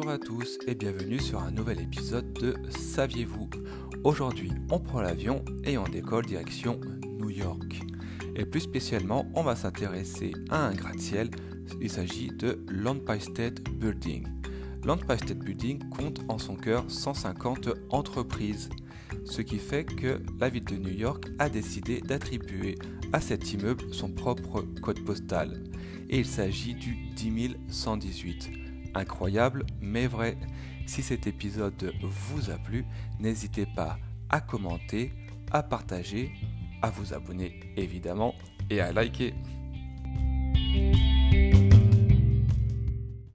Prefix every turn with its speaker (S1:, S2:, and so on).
S1: à tous et bienvenue sur un nouvel épisode de Saviez-vous? Aujourd'hui, on prend l'avion et on décolle direction New York. Et plus spécialement, on va s'intéresser à un gratte-ciel. Il s'agit de l'Empire State Building. L'Empire State Building compte en son cœur 150 entreprises, ce qui fait que la ville de New York a décidé d'attribuer à cet immeuble son propre code postal. Et il s'agit du 10118 incroyable mais vrai. Si cet épisode vous a plu, n'hésitez pas à commenter, à partager, à vous abonner évidemment et à liker.